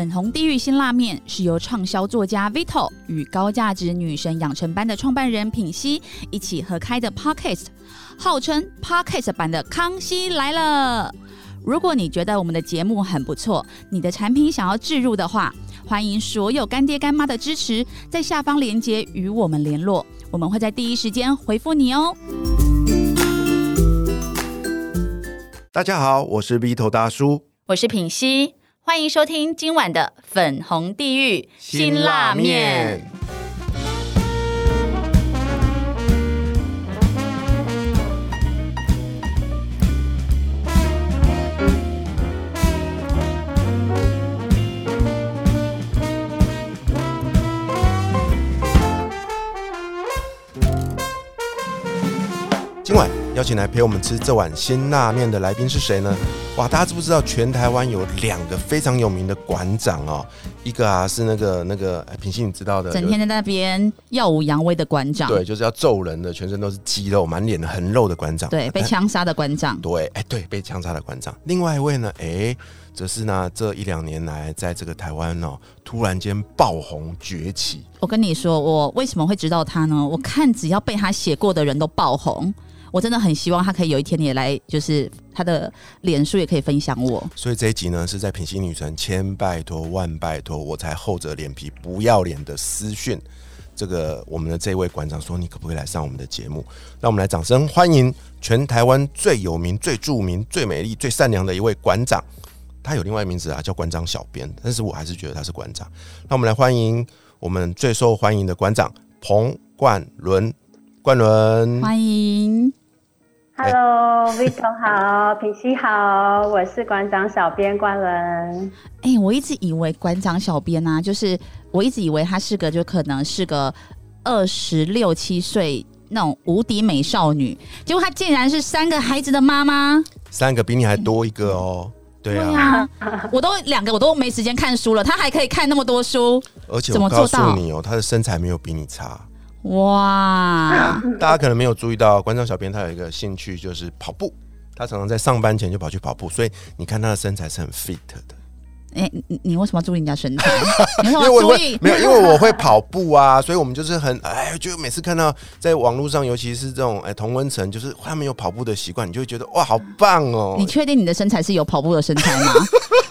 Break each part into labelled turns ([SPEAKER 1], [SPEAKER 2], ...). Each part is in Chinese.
[SPEAKER 1] 粉红地狱新辣面是由畅销作家 Vito 与高价值女神养成班的创办人品熙一起合开的 Podcast，号称 Podcast 版的《康熙来了》。如果你觉得我们的节目很不错，你的产品想要置入的话，欢迎所有干爹干妈的支持，在下方链接与我们联络，我们会在第一时间回复你哦。
[SPEAKER 2] 大家好，我是 Vito 大叔，
[SPEAKER 1] 我是品熙，欢迎收听今晚的粉红地狱辛辣面。
[SPEAKER 2] 邀请来陪我们吃这碗辛辣面的来宾是谁呢？哇，大家知不知道全台湾有两个非常有名的馆长哦？一个啊是那个那个哎品心你知道的，
[SPEAKER 1] 整天在那边耀武扬威的馆长，
[SPEAKER 2] 对，就是要揍人的，全身都是肌肉，满脸的横肉的馆长，
[SPEAKER 1] 对，被枪杀的馆长，
[SPEAKER 2] 对，哎对，被枪杀的馆长。另外一位呢，哎，则是呢这一两年来在这个台湾哦，突然间爆红崛起。
[SPEAKER 1] 我跟你说，我为什么会知道他呢？我看只要被他写过的人都爆红。我真的很希望他可以有一天也来，就是他的脸书也可以分享我。
[SPEAKER 2] 所以这一集呢，是在品心女神千拜托万拜托，我才厚着脸皮不要脸的私讯这个我们的这位馆长说，你可不可以来上我们的节目？让我们来掌声欢迎全台湾最有名、最著名、最美丽、最善良的一位馆长。他有另外名字啊，叫馆长小编，但是我还是觉得他是馆长。那我们来欢迎我们最受欢迎的馆长彭冠伦，冠伦，
[SPEAKER 1] 欢迎。
[SPEAKER 3] Hello，Vito 好，品熙好，我是馆长小编关伦。
[SPEAKER 1] 哎，我一直以为馆长小编呢，就是我一直以为他是个，就可能是个二十六七岁那种无敌美少女，结果她竟然是三个孩子的妈妈，
[SPEAKER 2] 三个比你还多一个哦。对
[SPEAKER 1] 啊，我都两个我都没时间看书了，她还可以看那么多书，
[SPEAKER 2] 而且我告诉你哦，她的身材没有比你差。
[SPEAKER 1] 哇！
[SPEAKER 2] 大家可能没有注意到，观众小编他有一个兴趣就是跑步，他常常在上班前就跑去跑步，所以你看他的身材是很 fit 的。
[SPEAKER 1] 哎，你你为什么要注意人家身材？因
[SPEAKER 2] 为我会没有，因为我会跑步啊，所以我们就是很哎，就每次看到在网络上，尤其是这种哎同温层，就是他们有跑步的习惯，你就会觉得哇，好棒哦！
[SPEAKER 1] 你确定你的身材是有跑步的身材吗？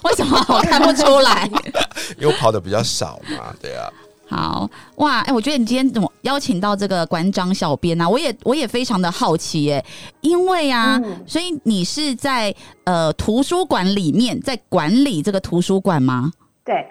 [SPEAKER 1] 为什么我看不出来？
[SPEAKER 2] 因为跑的比较少嘛，对啊。
[SPEAKER 1] 好哇，哎，我觉得你今天怎么邀请到这个馆长小编呢？我也我也非常的好奇耶，因为啊，所以你是在呃图书馆里面在管理这个图书馆吗？
[SPEAKER 3] 对。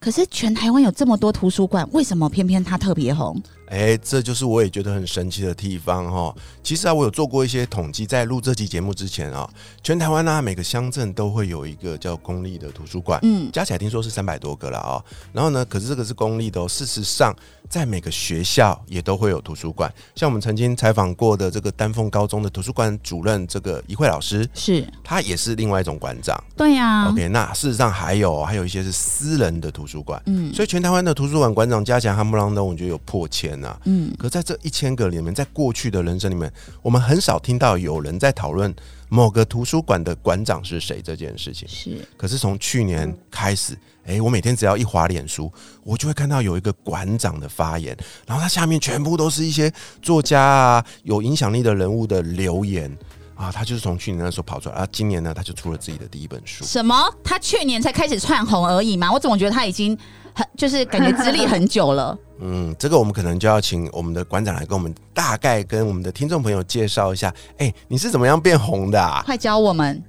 [SPEAKER 1] 可是全台湾有这么多图书馆，为什么偏偏它特别红？
[SPEAKER 2] 哎，这就是我也觉得很神奇的地方哈。其实啊，我有做过一些统计，在录这期节目之前啊，全台湾呢每个乡镇都会有一个叫公立的图书馆，嗯，加起来听说是三百多个了啊。然后呢，可是这个是公立的哦。事实上，在每个学校也都会有图书馆。像我们曾经采访过的这个丹凤高中的图书馆主任这个一慧老师，
[SPEAKER 1] 是
[SPEAKER 2] 他也是另外一种馆长。
[SPEAKER 1] 对呀。
[SPEAKER 2] OK，那事实上还有还有一些是私人的图书馆，嗯，所以全台湾的图书馆馆长加起来，哈不啷当，我觉得有破千。嗯，可在这一千个里面，在过去的人生里面，我们很少听到有人在讨论某个图书馆的馆长是谁这件事情。
[SPEAKER 1] 是，
[SPEAKER 2] 可是从去年开始，哎，我每天只要一滑脸书，我就会看到有一个馆长的发言，然后他下面全部都是一些作家啊、有影响力的人物的留言啊。他就是从去年那时候跑出来，啊，今年呢，他就出了自己的第一本书。
[SPEAKER 1] 什么？他去年才开始窜红而已吗？我怎么觉得他已经很？就是感觉资历很久了。
[SPEAKER 2] 嗯，这个我们可能就要请我们的馆长来跟我们大概跟我们的听众朋友介绍一下。哎，你是怎么样变红的？啊？
[SPEAKER 1] 快教我们。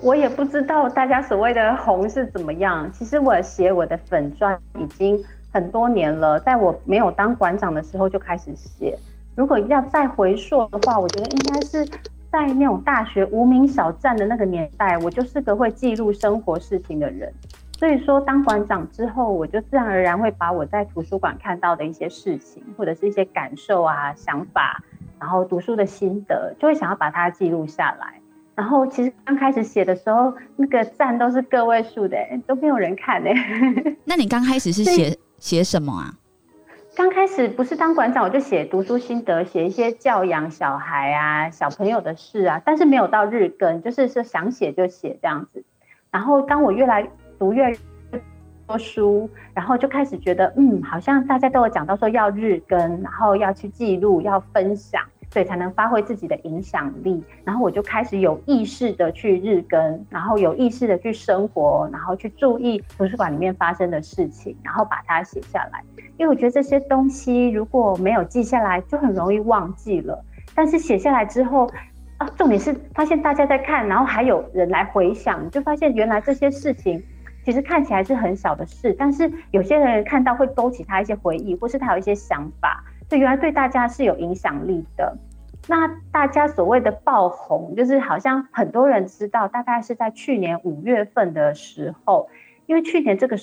[SPEAKER 3] 我也不知道大家所谓的红是怎么样。其实我写我的粉钻已经很多年了，在我没有当馆长的时候就开始写。如果要再回溯的话，我觉得应该是在那种大学无名小站的那个年代，我就是个会记录生活事情的人。所以说，当馆长之后，我就自然而然会把我在图书馆看到的一些事情，或者是一些感受啊、想法，然后读书的心得，就会想要把它记录下来。然后，其实刚开始写的时候，那个赞都是个位数的，都没有人看呢。
[SPEAKER 1] 那你刚开始是写写什么啊？
[SPEAKER 3] 刚开始不是当馆长，我就写读书心得，写一些教养小孩啊、小朋友的事啊，但是没有到日更，就是说想写就写这样子。然后，当我越来读越多书，然后就开始觉得，嗯，好像大家都有讲到说要日更，然后要去记录，要分享。对，才能发挥自己的影响力。然后我就开始有意识的去日更，然后有意识的去生活，然后去注意图书馆里面发生的事情，然后把它写下来。因为我觉得这些东西如果没有记下来，就很容易忘记了。但是写下来之后，啊，重点是发现大家在看，然后还有人来回想，就发现原来这些事情其实看起来是很小的事，但是有些人看到会勾起他一些回忆，或是他有一些想法。这原来对大家是有影响力的。那大家所谓的爆红，就是好像很多人知道，大概是在去年五月份的时候，因为去年这个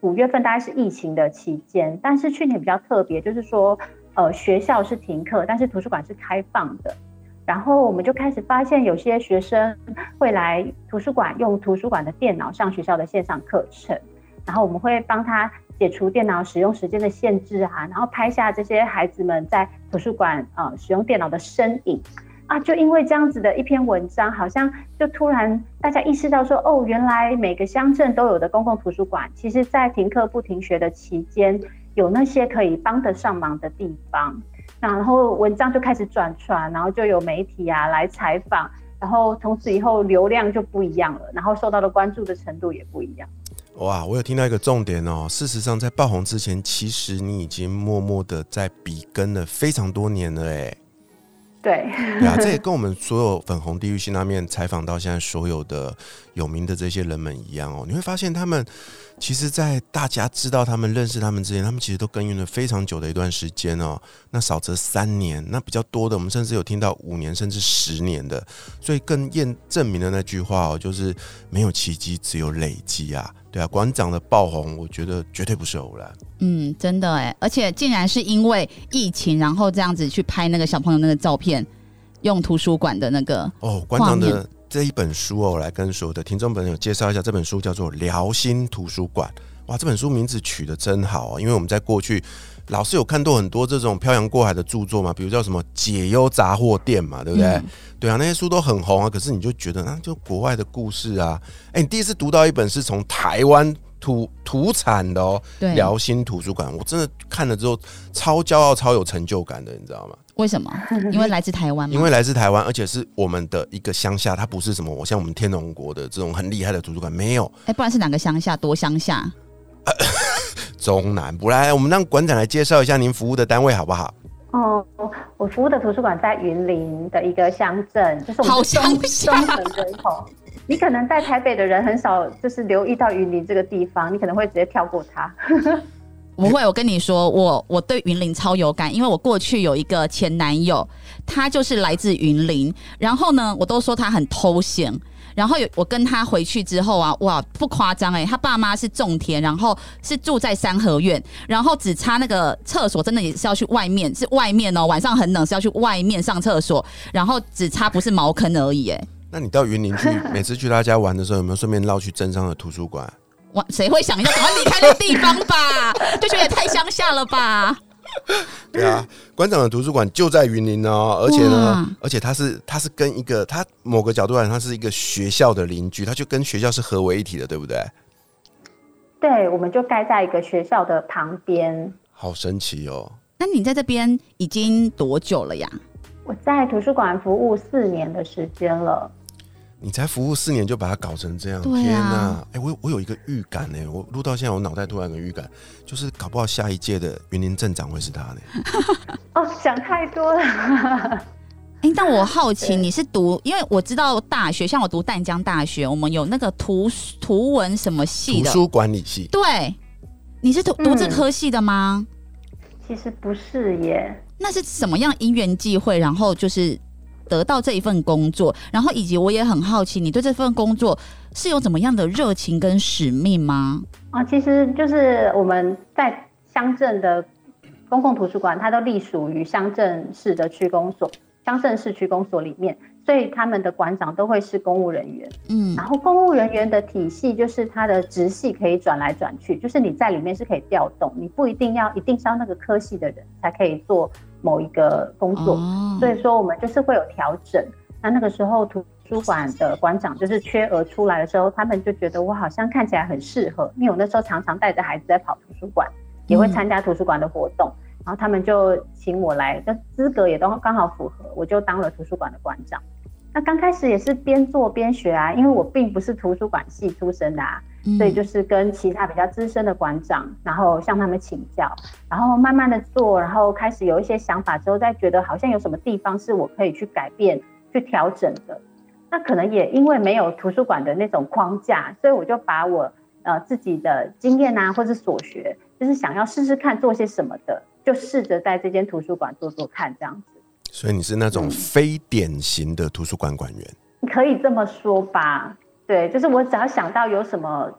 [SPEAKER 3] 五月份大概是疫情的期间，但是去年比较特别，就是说，呃，学校是停课，但是图书馆是开放的，然后我们就开始发现有些学生会来图书馆用图书馆的电脑上学校的线上课程，然后我们会帮他。解除电脑使用时间的限制啊，然后拍下这些孩子们在图书馆啊使用电脑的身影啊，就因为这样子的一篇文章，好像就突然大家意识到说，哦，原来每个乡镇都有的公共图书馆，其实在停课不停学的期间，有那些可以帮得上忙的地方。然后文章就开始转传，然后就有媒体啊来采访，然后从此以后流量就不一样了，然后受到的关注的程度也不一样。
[SPEAKER 2] 哇，我有听到一个重点哦。事实上，在爆红之前，其实你已经默默的在笔耕了非常多年了，哎。
[SPEAKER 3] 对，
[SPEAKER 2] 对啊，这也跟我们所有粉红地狱辛拉面采访到现在所有的有名的这些人们一样哦。你会发现，他们其实，在大家知道他们、认识他们之前，他们其实都耕耘了非常久的一段时间哦。那少则三年，那比较多的，我们甚至有听到五年甚至十年的。所以更验证明了那句话哦，就是没有奇迹，只有累积啊。对啊，馆长的爆红，我觉得绝对不是偶然。
[SPEAKER 1] 嗯，真的哎，而且竟然是因为疫情，然后这样子去拍那个小朋友那个照片，用图书馆的那个
[SPEAKER 2] 哦，馆长的这一本书哦，来跟所有的听众朋友介绍一下，这本书叫做《辽心图书馆》。哇，这本书名字取得真好啊！因为我们在过去老师有看到很多这种漂洋过海的著作嘛，比如叫什么解忧杂货店嘛，对不对？对啊，那些书都很红啊。可是你就觉得啊就国外的故事啊。哎，你第一次读到一本是从台湾土土产的哦，辽新图书馆，我真的看了之后超骄傲、超有成就感的，你知道吗？
[SPEAKER 1] 为什么？因为来自台湾。
[SPEAKER 2] 因为来自台湾，而且是我们的一个乡下，它不是什么我像我们天龙国的这种很厉害的图书馆，没有。
[SPEAKER 1] 哎，不然是哪个乡下？多乡下。
[SPEAKER 2] 中南部来，我们让馆长来介绍一下您服务的单位好不好？
[SPEAKER 3] 哦，我服务的图书馆在云林的一个乡镇，就是我们中中横人口。你可能在台北的人很少，就是留意到云林这个地方，你可能会直接跳过它。
[SPEAKER 1] 不会，我跟你说，我我对云林超有感，因为我过去有一个前男友，他就是来自云林，然后呢，我都说他很偷闲。然后有我跟他回去之后啊，哇，不夸张哎，他爸妈是种田，然后是住在三合院，然后只差那个厕所，真的也是要去外面，是外面哦，晚上很冷是要去外面上厕所，然后只差不是茅坑而已哎。
[SPEAKER 2] 那你到云林去，每次去他家玩的时候，有没有顺便绕去镇上的图书馆？
[SPEAKER 1] 哇，谁会想要赶快离开那个地方吧？就觉得太乡下了吧？
[SPEAKER 2] 对啊，馆长的图书馆就在云林哦，而且呢，而且它是它是跟一个它某个角度来讲，它是一个学校的邻居，它就跟学校是合为一体的，对不对？
[SPEAKER 3] 对，我们就盖在一个学校的旁边，
[SPEAKER 2] 好神奇哦！
[SPEAKER 1] 那你在这边已经多久了呀？
[SPEAKER 3] 我在图书馆服务四年的时间了。
[SPEAKER 2] 你才服务四年就把它搞成这样，天哪！哎，我我有一个预感呢，我录到现在，我脑袋突然有个预感，就是搞不好下一届的云林镇长会是他呢。
[SPEAKER 3] 哦，想太多了。
[SPEAKER 1] 哎，但我好奇 你是读，因为我知道大学，像我读淡江大学，我们有那个图图文什么系
[SPEAKER 2] 的，图书管理系。
[SPEAKER 1] 对，你是读读这科系的吗？
[SPEAKER 3] 其实不是耶。
[SPEAKER 1] 那是什么样因缘际会，然后就是。得到这一份工作，然后以及我也很好奇，你对这份工作是有怎么样的热情跟使命吗？
[SPEAKER 3] 啊，其实就是我们在乡镇的公共图书馆，它都隶属于乡镇市的区公所、乡镇市区公所里面。所以他们的馆长都会是公务人员，嗯，然后公务人员的体系就是他的直系可以转来转去，就是你在里面是可以调动，你不一定要一定是要那个科系的人才可以做某一个工作，所以说我们就是会有调整。那那个时候图书馆的馆长就是缺额出来的时候，他们就觉得我好像看起来很适合，因为我那时候常常带着孩子在跑图书馆，也会参加图书馆的活动，然后他们就请我来，的资格也都刚好符合，我就当了图书馆的馆长。那刚开始也是边做边学啊，因为我并不是图书馆系出身的啊，所以就是跟其他比较资深的馆长，然后向他们请教，然后慢慢的做，然后开始有一些想法之后，再觉得好像有什么地方是我可以去改变、去调整的。那可能也因为没有图书馆的那种框架，所以我就把我呃自己的经验啊，或是所学，就是想要试试看做些什么的，就试着在这间图书馆做做看这样子。
[SPEAKER 2] 所以你是那种非典型的图书馆馆员，
[SPEAKER 3] 可以这么说吧？对，就是我只要想到有什么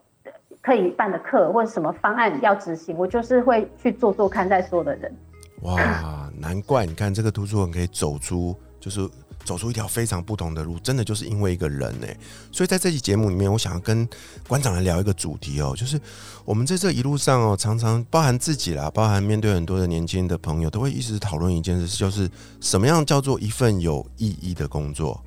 [SPEAKER 3] 可以办的课或者什么方案要执行，我就是会去做做看再说的人。
[SPEAKER 2] 哇，难怪你看这个图书馆可以走出，就是。走出一条非常不同的路，真的就是因为一个人呢。所以在这期节目里面，我想要跟馆长来聊一个主题哦，就是我们在这一路上哦，常常包含自己啦，包含面对很多的年轻的朋友，都会一直讨论一件事，就是什么样叫做一份有意义的工作。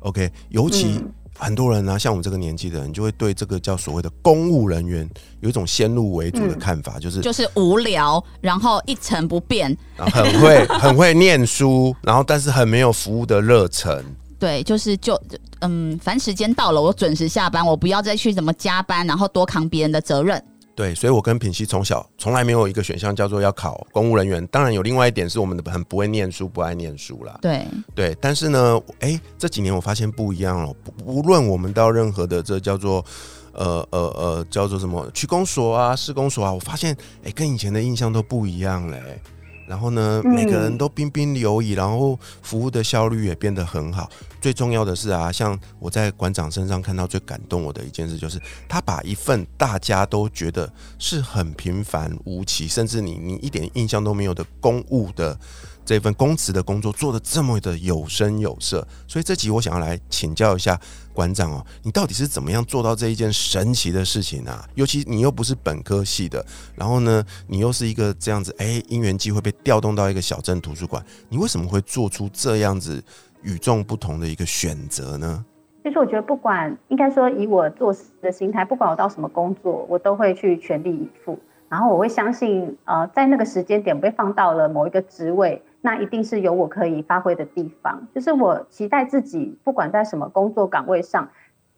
[SPEAKER 2] OK，尤其。很多人呢，像我们这个年纪的人，就会对这个叫所谓的公务人员有一种先入为主的看法，就是
[SPEAKER 1] 就是无聊，然后一成不变，
[SPEAKER 2] 很会 很会念书，然后但是很没有服务的热忱。
[SPEAKER 1] 对，就是就嗯，凡时间到了，我准时下班，我不要再去怎么加班，然后多扛别人的责任。
[SPEAKER 2] 对，所以我跟品熙从小从来没有一个选项叫做要考公务人员。当然有另外一点是我们的很不会念书，不爱念书啦。
[SPEAKER 1] 对
[SPEAKER 2] 对，但是呢，哎，这几年我发现不一样了。无论我们到任何的这叫做呃呃呃叫做什么区公所啊、市公所啊，我发现哎，跟以前的印象都不一样嘞。然后呢，每个人都彬彬有礼，然后服务的效率也变得很好。最重要的是啊，像我在馆长身上看到最感动我的一件事，就是他把一份大家都觉得是很平凡无奇，甚至你你一点印象都没有的公务的。这份公职的工作做的这么的有声有色，所以这集我想要来请教一下馆长哦，你到底是怎么样做到这一件神奇的事情啊？尤其你又不是本科系的，然后呢，你又是一个这样子，哎，因缘机会被调动到一个小镇图书馆，你为什么会做出这样子与众不同的一个选择呢？
[SPEAKER 3] 其实我觉得，不管应该说以我做事的心态，不管我到什么工作，我都会去全力以赴，然后我会相信，呃，在那个时间点被放到了某一个职位。那一定是有我可以发挥的地方，就是我期待自己，不管在什么工作岗位上，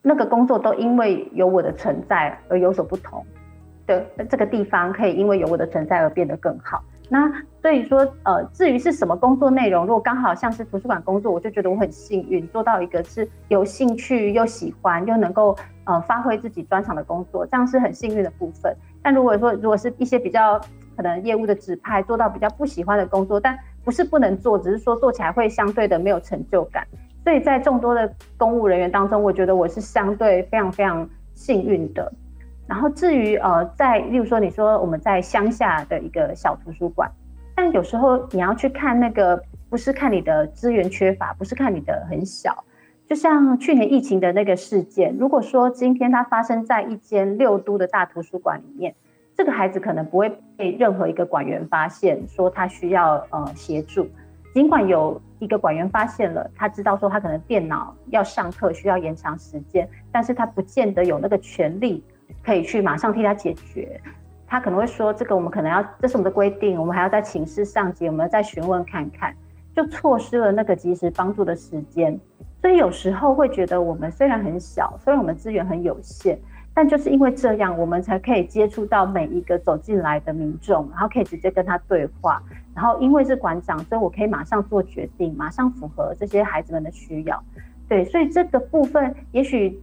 [SPEAKER 3] 那个工作都因为有我的存在而有所不同的这个地方，可以因为有我的存在而变得更好。那所以说，呃，至于是什么工作内容，如果刚好像是图书馆工作，我就觉得我很幸运，做到一个是有兴趣又喜欢又能够呃发挥自己专长的工作，这样是很幸运的部分。但如果说如果是一些比较可能业务的指派，做到比较不喜欢的工作，但不是不能做，只是说做起来会相对的没有成就感。所以在众多的公务人员当中，我觉得我是相对非常非常幸运的。然后至于呃，在例如说你说我们在乡下的一个小图书馆，但有时候你要去看那个，不是看你的资源缺乏，不是看你的很小。就像去年疫情的那个事件，如果说今天它发生在一间六都的大图书馆里面。这个孩子可能不会被任何一个管员发现，说他需要呃协助。尽管有一个管员发现了，他知道说他可能电脑要上课需要延长时间，但是他不见得有那个权利可以去马上替他解决。他可能会说，这个我们可能要，这是我们的规定，我们还要在寝室上级，我们再询问看看，就错失了那个及时帮助的时间。所以有时候会觉得，我们虽然很小，虽然我们资源很有限。但就是因为这样，我们才可以接触到每一个走进来的民众，然后可以直接跟他对话。然后因为是馆长，所以我可以马上做决定，马上符合这些孩子们的需要。对，所以这个部分也许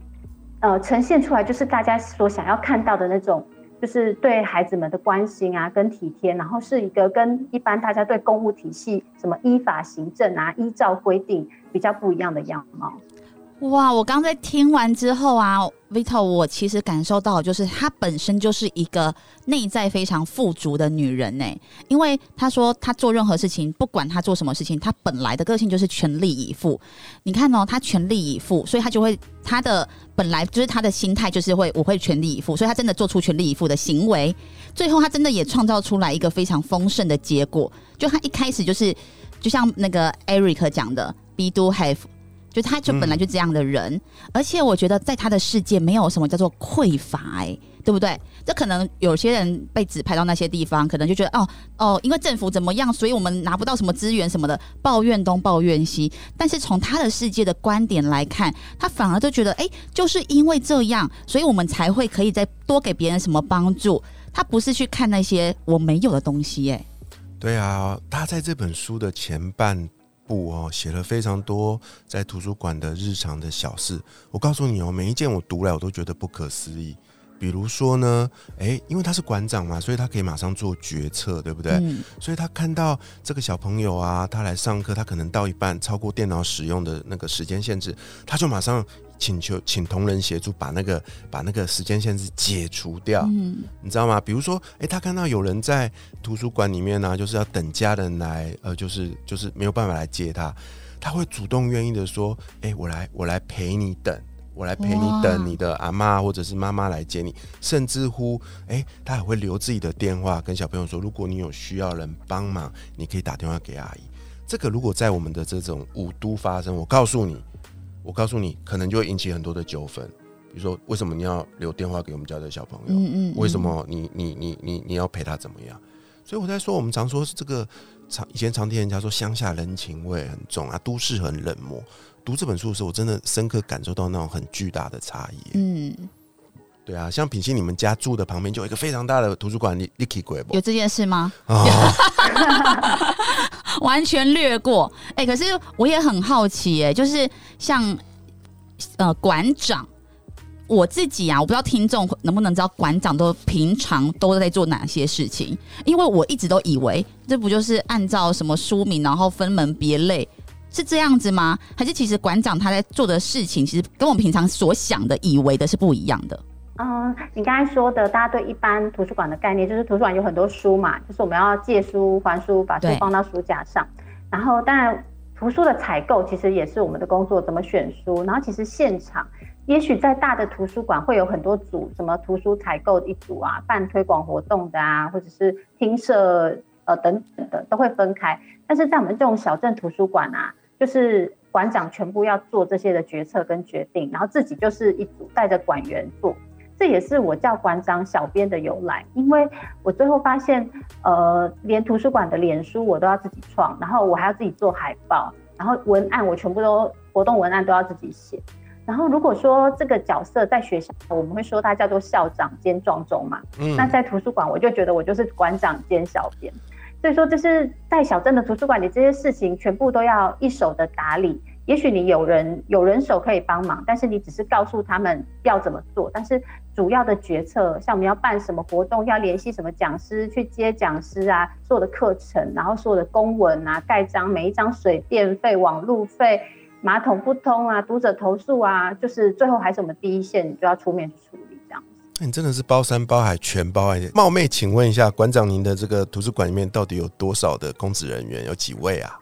[SPEAKER 3] 呃呈现出来就是大家所想要看到的那种，就是对孩子们的关心啊，跟体贴，然后是一个跟一般大家对公务体系什么依法行政啊，依照规定比较不一样的样貌。
[SPEAKER 1] 哇！我刚才听完之后啊，Vito，我其实感受到就是她本身就是一个内在非常富足的女人呢。因为她说她做任何事情，不管她做什么事情，她本来的个性就是全力以赴。你看哦，她全力以赴，所以她就会她的本来就是她的心态就是会我会全力以赴，所以她真的做出全力以赴的行为，最后她真的也创造出来一个非常丰盛的结果。就她一开始就是就像那个 Eric 讲的，be do have。就他就本来就这样的人，而且我觉得在他的世界没有什么叫做匮乏，哎，对不对？这可能有些人被指派到那些地方，可能就觉得哦哦，因为政府怎么样，所以我们拿不到什么资源什么的，抱怨东抱怨西。但是从他的世界的观点来看，他反而都觉得，哎，就是因为这样，所以我们才会可以再多给别人什么帮助。他不是去看那些我没有的东西，哎。
[SPEAKER 2] 对啊，他在这本书的前半部哦，写了非常多在图书馆的日常的小事。我告诉你哦，每一件我读来我都觉得不可思议。比如说呢，诶，因为他是馆长嘛，所以他可以马上做决策，对不对？所以他看到这个小朋友啊，他来上课，他可能到一半超过电脑使用的那个时间限制，他就马上。请求请同仁协助把那个把那个时间限制解除掉，嗯，你知道吗？比如说，哎，他看到有人在图书馆里面呢，就是要等家人来，呃，就是就是没有办法来接他，他会主动愿意的说，哎，我来我来陪你等，我来陪你等你的阿妈或者是妈妈来接你，甚至乎，哎，他还会留自己的电话跟小朋友说，如果你有需要人帮忙，你可以打电话给阿姨。这个如果在我们的这种五都发生，我告诉你。我告诉你，可能就会引起很多的纠纷。比如说，为什么你要留电话给我们家的小朋友？嗯嗯。为什么你你你你你要陪他怎么样？所以我在说，我们常说是这个常以前常听人家说乡下人情味很重啊，都市很冷漠。读这本书的时候，我真的深刻感受到那种很巨大的差异。嗯，对啊，像品心，你们家住的旁边就有一个非常大的图书馆，你你去过不？
[SPEAKER 1] 有这件事吗？完全略过，哎，可是我也很好奇，哎，就是像呃馆长，我自己啊，我不知道听众能不能知道馆长都平常都在做哪些事情，因为我一直都以为这不就是按照什么书名然后分门别类是这样子吗？还是其实馆长他在做的事情，其实跟我们平常所想的、以为的是不一样的？
[SPEAKER 3] 嗯，你刚才说的，大家对一般图书馆的概念，就是图书馆有很多书嘛，就是我们要借书还书，把书放到书架上。然后，当然，图书的采购其实也是我们的工作，怎么选书。然后，其实现场，也许在大的图书馆会有很多组，什么图书采购一组啊，办推广活动的啊，或者是听社呃等等的，都会分开。但是在我们这种小镇图书馆啊，就是馆长全部要做这些的决策跟决定，然后自己就是一组带着馆员做。这也是我叫馆长小编的由来，因为我最后发现，呃，连图书馆的脸书我都要自己创，然后我还要自己做海报，然后文案我全部都活动文案都要自己写。然后如果说这个角色在学校，我们会说他叫做校长兼壮中嘛，嗯，那在图书馆我就觉得我就是馆长兼小编，所以说就是在小镇的图书馆里，这些事情全部都要一手的打理。也许你有人有人手可以帮忙，但是你只是告诉他们要怎么做，但是主要的决策，像我们要办什么活动，要联系什么讲师去接讲师啊，所有的课程，然后所有的公文啊、盖章，每一张水电费、网路费、马桶不通啊、读者投诉啊，就是最后还是我们第一线，你就要出面去处理这样子。
[SPEAKER 2] 那你真的是包山包海全包哎！冒昧请问一下馆长，您的这个图书馆里面到底有多少的公职人员？有几位啊？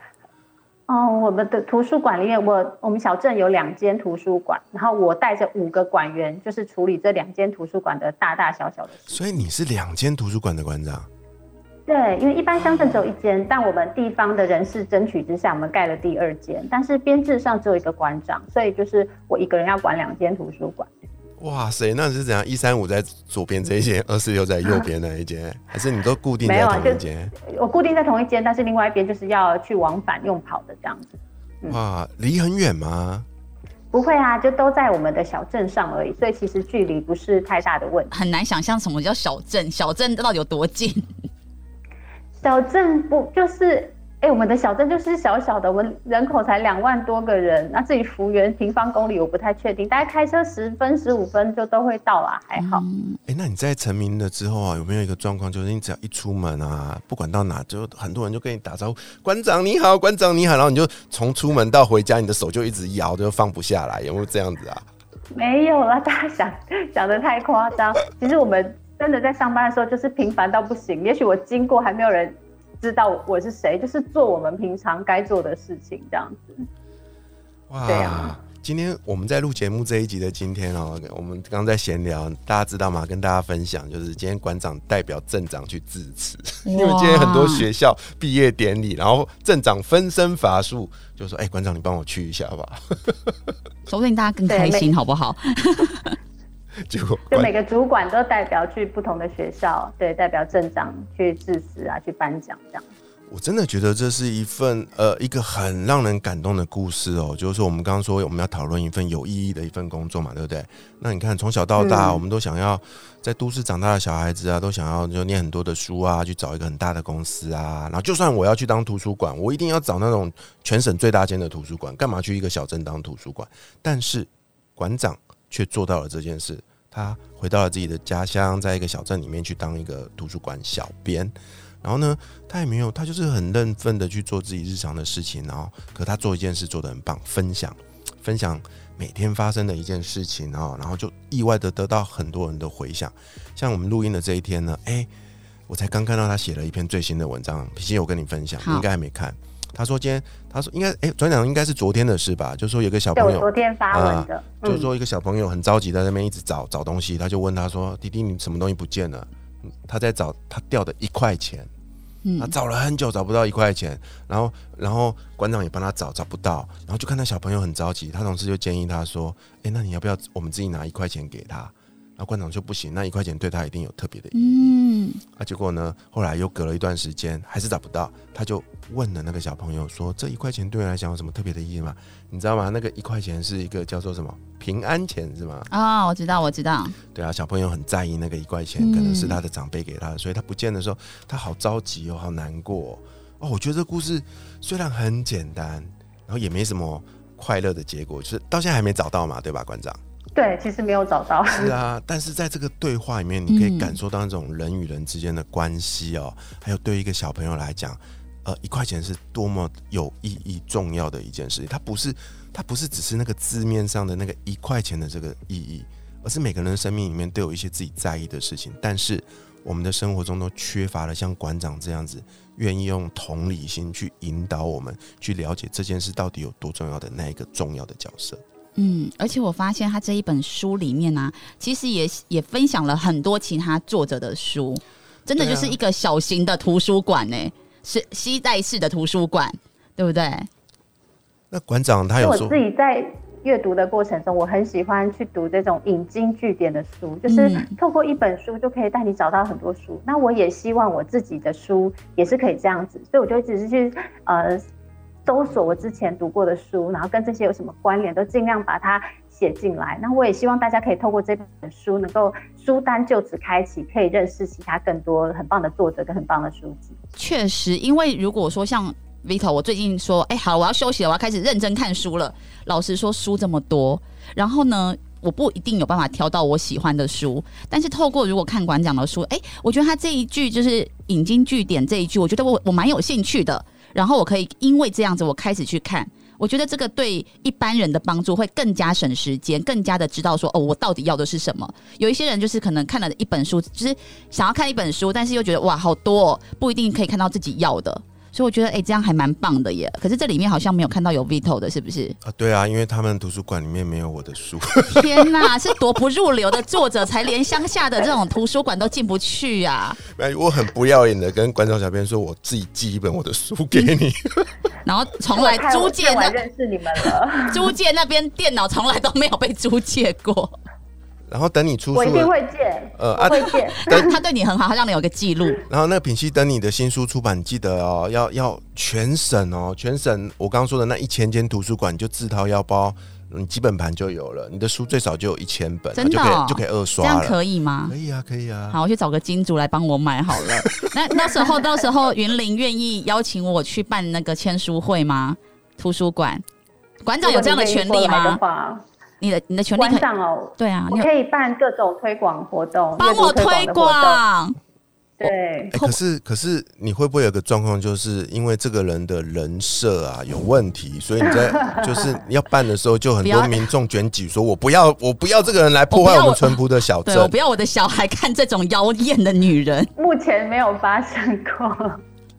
[SPEAKER 3] 哦，我们的图书馆里面，我我们小镇有两间图书馆，然后我带着五个馆员，就是处理这两间图书馆的大大小小的。
[SPEAKER 2] 所以你是两间图书馆的馆长？
[SPEAKER 3] 对，因为一般乡镇只有一间，但我们地方的人事争取之下，我们盖了第二间，但是编制上只有一个馆长，所以就是我一个人要管两间图书馆。
[SPEAKER 2] 哇塞，那是怎样？一三五在左边这一间，二四六在右边那一间，还是你都固定在同一间？
[SPEAKER 3] 我固定在同一间，但是另外一边就是要去往返用跑的这样子。
[SPEAKER 2] 哇，离很远吗？
[SPEAKER 3] 不会啊，就都在我们的小镇上而已，所以其实距离不是太大的问题。
[SPEAKER 1] 很难想象什么叫小镇，小镇到底有多近？
[SPEAKER 3] 小镇不就是？哎，我们的小镇就是小小的，我们人口才两万多个人，那至于幅员平方公里，我不太确定，大概开车十分十五分就都会到啦，还好。
[SPEAKER 2] 哎，那你在成名了之后啊，有没有一个状况，就是你只要一出门啊，不管到哪，就很多人就跟你打招呼，馆长你好，馆长你好，然后你就从出门到回家，你的手就一直摇，就放不下来，有没有这样子啊？
[SPEAKER 3] 没有啦，大家想想的太夸张。其实我们真的在上班的时候就是平凡到不行，也许我经过还没有人。知道我是谁，就是做我们平常该做的事情，这样子。
[SPEAKER 2] 哇，今天我们在录节目这一集的今天哦，我们刚刚在闲聊，大家知道吗？跟大家分享，就是今天馆长代表镇长去致辞，因为今天很多学校毕业典礼，然后镇长分身乏术，就说：“哎、馆长，你帮我去一下吧。
[SPEAKER 1] 说不定大家更开心，好不好？”
[SPEAKER 2] 结果
[SPEAKER 3] 就每个主管都代表去不同的学校，对，代表镇长去致辞啊，去颁奖这样。
[SPEAKER 2] 我真的觉得这是一份呃一个很让人感动的故事哦，就是说我们刚刚说我们要讨论一份有意义的一份工作嘛，对不对？那你看从小到大，
[SPEAKER 3] 嗯
[SPEAKER 2] 我们都想要在都市长大的小孩子啊，都想要就念很多的书啊，去找一个很大的公司啊，然后就算我要去当图书馆，我一定要找那种全省最大间的图书馆，干嘛去一个小镇当图书馆？但是馆长却做到了这件事，他回到了自己的家乡，在一个小镇里面去当一个图书馆小编。然后呢，他也没有，他就是很认份的去做自己日常的事情，然后，可他做一件事做得很棒，分享，分享每天发生的一件事情，然后，然后就意外的得到很多人的回响。像我们录音的这一天呢，哎，我才刚看到他写了一篇最新的文章，脾气有跟你分享，你应该还没看。他说今天，他说应该，哎，转讲应该是昨天的事吧，就说有个小朋友，
[SPEAKER 3] 昨天发文的，嗯，
[SPEAKER 2] 就是说一个小朋友很着急在那边一直找找东西，他就问他说：“弟弟，你什么东西不见了？”嗯他在找他掉的一块钱，他
[SPEAKER 1] 嗯，
[SPEAKER 2] 找了很久找不到一块钱，然后然后馆长也帮他找找不到，然后就看到小朋友很着急，他同事就建议他说：“哎、那你要不要我们自己拿一块钱给他？”然后馆长就不行，那一块钱对他一定有特别的意义。
[SPEAKER 1] 嗯，
[SPEAKER 2] 啊，结果呢，后来又隔了一段时间，还是找不到，他就问了那个小朋友说：“这一块钱对你来讲有什么特别的意义吗？你知道吗？那个一块钱是一个叫做什么平安钱是吗？
[SPEAKER 1] 哦，我知道，我知道，
[SPEAKER 2] 对啊，小朋友很在意那个一块钱，
[SPEAKER 1] 嗯
[SPEAKER 2] 可能是他的长辈给他的，所以他不见的时候，他好着急哦，好难过哦。哦我觉得这故事虽然很简单，然后也没什么快乐的结果，就是到现在还没找到嘛，对吧，馆长？
[SPEAKER 3] 对，其实没有找到，
[SPEAKER 2] 是啊，但是在这个对话里面，你可以
[SPEAKER 1] 嗯
[SPEAKER 2] 感受到那种人与人之间的关系哦，还有对一个小朋友来讲，呃，一块钱是多么有意义、重要的一件事情。它不是，它不是只是那个字面上的那个一块钱的这个意义，而是每个人的生命里面都有一些自己在意的事情，但是我们的生活中都缺乏了像馆长这样子，愿意用同理心去引导我们去了解这件事到底有多重要的那一个重要的角色。
[SPEAKER 1] 嗯，而且我发现他这一本书里面呢、其实也也分享了很多其他作者的书，真的就是一个小型的图书馆呢、是西代式的图书馆，对不对？
[SPEAKER 2] 那馆长他有说
[SPEAKER 3] 我自，己在阅读的过程中，我很喜欢去读这种引经据典的书，就是
[SPEAKER 1] 嗯
[SPEAKER 3] 透过一本书就可以带你找到很多书。那我也希望我自己的书也是可以这样子，所以我就只是去呃搜索我之前读过的书，然后跟这些有什么关联，都尽量把它写进来。那我也希望大家可以透过这本书，能够书单就此开启，可以认识其他更多很棒的作者跟很棒的书籍。
[SPEAKER 1] 确实，因为如果说像 Vito，我最近说，哎、好，我要休息了，我要开始认真看书了。老实说，书这么多，然后呢，我不一定有办法挑到我喜欢的书。但是透过如果看馆长的书，哎、我觉得他这一句就是引经据典这一句，我觉得我我蛮有兴趣的。然后我可以因为这样子，我开始去看。我觉得这个对一般人的帮助会更加省时间，更加的知道说哦，我到底要的是什么。有一些人就是可能看了一本书，就是想要看一本书，但是又觉得哇好多、哦，不一定可以看到自己要的。所以我觉得哎、这样还蛮棒的耶。可是这里面好像没有看到有 Vito 的，是不是？
[SPEAKER 2] 啊，对啊，因为他们图书馆里面没有我的书。
[SPEAKER 1] 天哪，是多不入流的作者，才连乡下的这种图书馆都进不去啊！
[SPEAKER 2] 哎，我很不要脸的跟馆长小编说，我自己寄一本我的书给你。
[SPEAKER 1] 然后从来租借
[SPEAKER 3] 太晚
[SPEAKER 1] 那
[SPEAKER 3] 认识你们了，
[SPEAKER 1] 租借那边电脑从来都没有被租借过。
[SPEAKER 2] 然后等你出
[SPEAKER 3] 我一定
[SPEAKER 2] 书了，
[SPEAKER 3] 会借，
[SPEAKER 2] 呃
[SPEAKER 3] 我会借。
[SPEAKER 1] 他他对你很好，他让你有个记录。
[SPEAKER 2] 然后那个品熙等你的新书出版，记得哦，要要全省哦，全省我刚刚说的那一千间图书馆，你就自掏腰包，你基本盘就有了，你的书最少就有一千本，
[SPEAKER 1] 真的
[SPEAKER 2] 就可
[SPEAKER 1] 哦
[SPEAKER 2] 以就可以二刷这。
[SPEAKER 1] 样可以吗
[SPEAKER 2] 可？以啊，可以啊。
[SPEAKER 1] 好，我去找个金主来帮我买好了。那那时候，到时候云林愿意邀请我去办那个签书会吗？图书馆馆长有这样的权利吗？
[SPEAKER 3] 话，
[SPEAKER 1] 你的你的权利可
[SPEAKER 3] 馆
[SPEAKER 1] 以
[SPEAKER 3] 长哦，
[SPEAKER 1] 对啊，你
[SPEAKER 3] 可以办各种推广活动，
[SPEAKER 1] 帮我推
[SPEAKER 3] 广。对
[SPEAKER 2] 哎、，可是可是你会不会有个状况，就是因为这个人的人设啊有问题，所以你在 就是要办的时候，就很多民众卷举说，我不要我不要这个人来破坏
[SPEAKER 1] 我
[SPEAKER 2] 们淳朴的小镇
[SPEAKER 1] 我不。要我的小孩看这种妖艳的女人。
[SPEAKER 3] 目前没有发生过。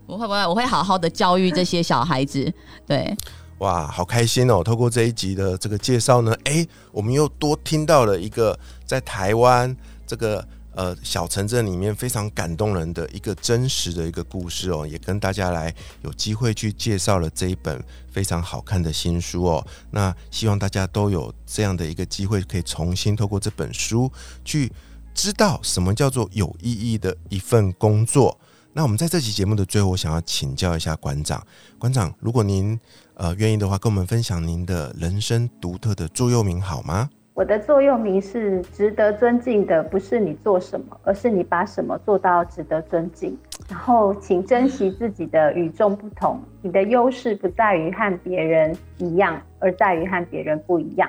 [SPEAKER 1] 我会不会我会好好的教育这些小孩子？对，
[SPEAKER 2] 哇，好开心哦！透过这一集的这个介绍呢，诶，我们又多听到了一个在台湾这个呃小城镇里面非常感动人的一个真实的一个故事哦，也跟大家来有机会去介绍了这一本非常好看的新书哦。那希望大家都有这样的一个机会，可以重新透过这本书去知道什么叫做有意义的一份工作。那我们在这期节目的最后，我想要请教一下馆长，馆长，如果您呃愿意的话，跟我们分享您的人生独特的座右铭好吗？
[SPEAKER 3] 我的座右铭是：值得尊敬的不是你做什么，而是你把什么做到值得尊敬。然后，请珍惜自己的与众不同。你的优势不在于和别人一样，而在于和别人不一样。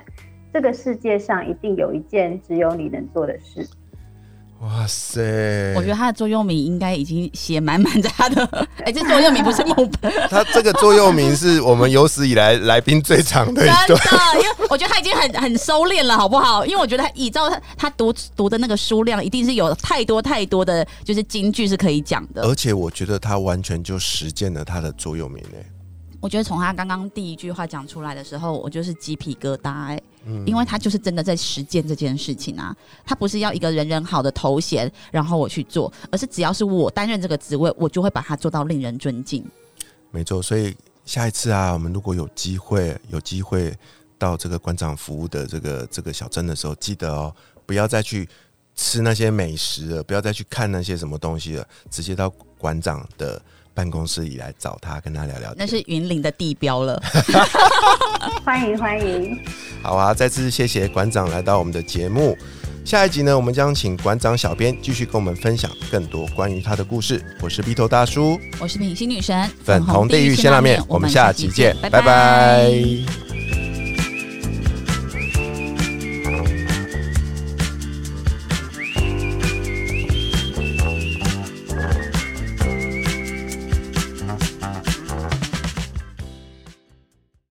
[SPEAKER 3] 这个世界上一定有一件只有你能做的事。
[SPEAKER 2] 哇塞！
[SPEAKER 1] 我觉得他的座右铭应该已经写满满在他的。哎，这座右铭不是木本，
[SPEAKER 2] 他这个座右铭是我们有史以来来宾最长的一
[SPEAKER 1] 段。因为我觉得他已经很很收敛了，好不好？因为我觉得他依照他他读读的那个书量，一定是有太多太多的就是金句是可以讲的。
[SPEAKER 2] 而且我觉得他完全就实践了他的座右铭诶。
[SPEAKER 1] 我觉得从他刚刚第一句话讲出来的时候，我就是鸡皮疙瘩哎，因为他就是真的在实践这件事情啊，他不是要一个人人好的头衔，然后我去做，而是只要是我担任这个职位，我就会把它做到令人尊敬。
[SPEAKER 2] 没错，所以下一次啊，我们如果有机会，有机会到这个馆长服务的这个这个小镇的时候，记得哦，不要再去吃那些美食了，不要再去看那些什么东西了，直接到馆长的。办公室里来找他，跟他聊聊。
[SPEAKER 1] 那是云林的地标了。
[SPEAKER 3] 欢迎欢迎。
[SPEAKER 2] 好啊，再次谢谢馆长来到我们的节目。下一集呢，我们将请馆长小编继续跟我们分享更多关于他的故事。我是鼻头大叔，
[SPEAKER 1] 我是品心女神，
[SPEAKER 2] 粉红地狱鲜拉面，我们下集见，拜拜。